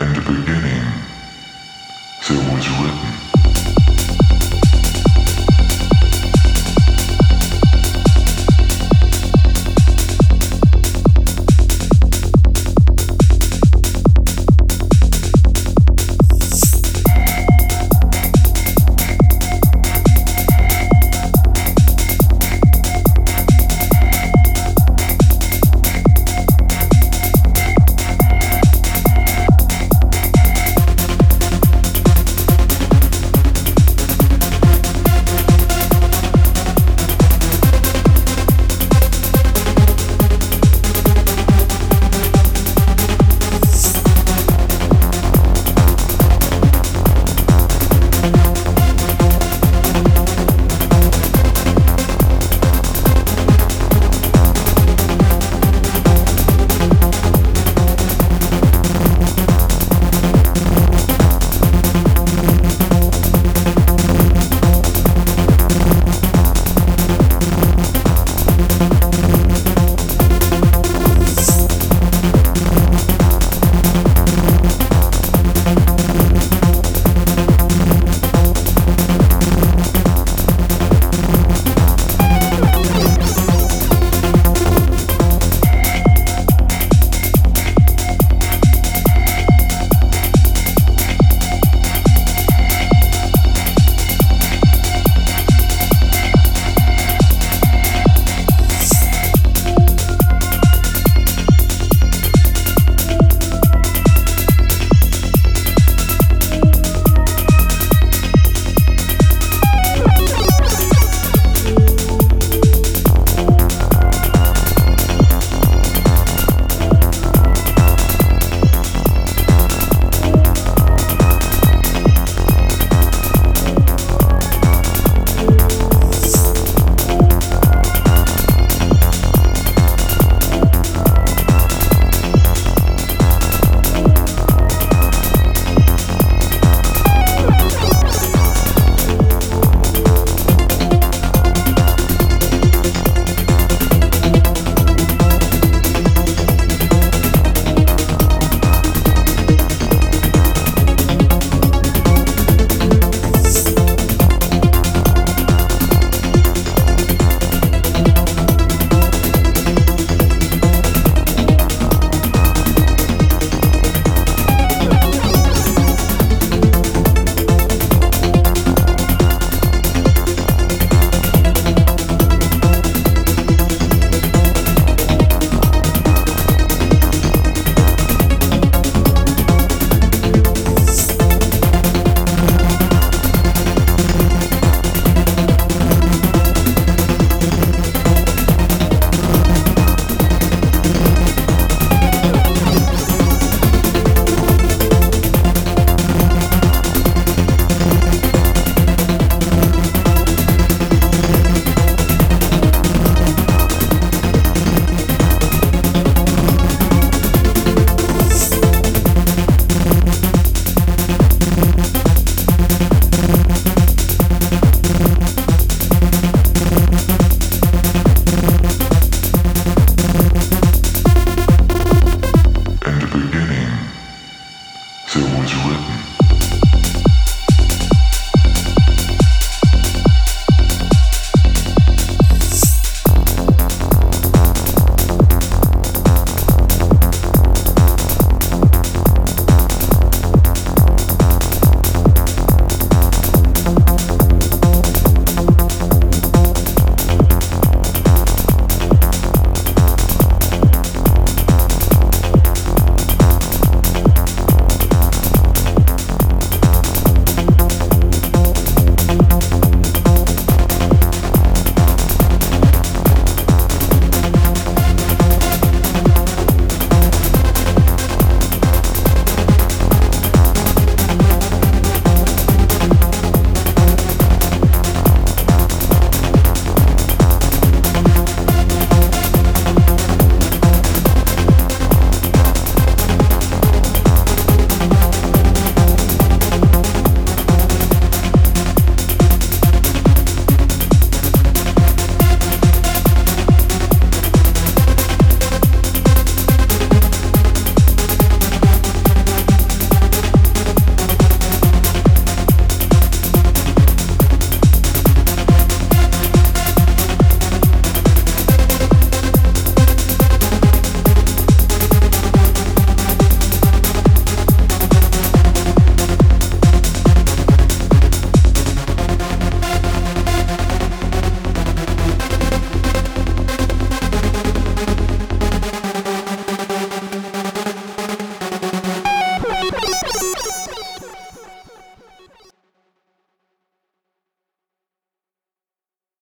In the beginning, there was written.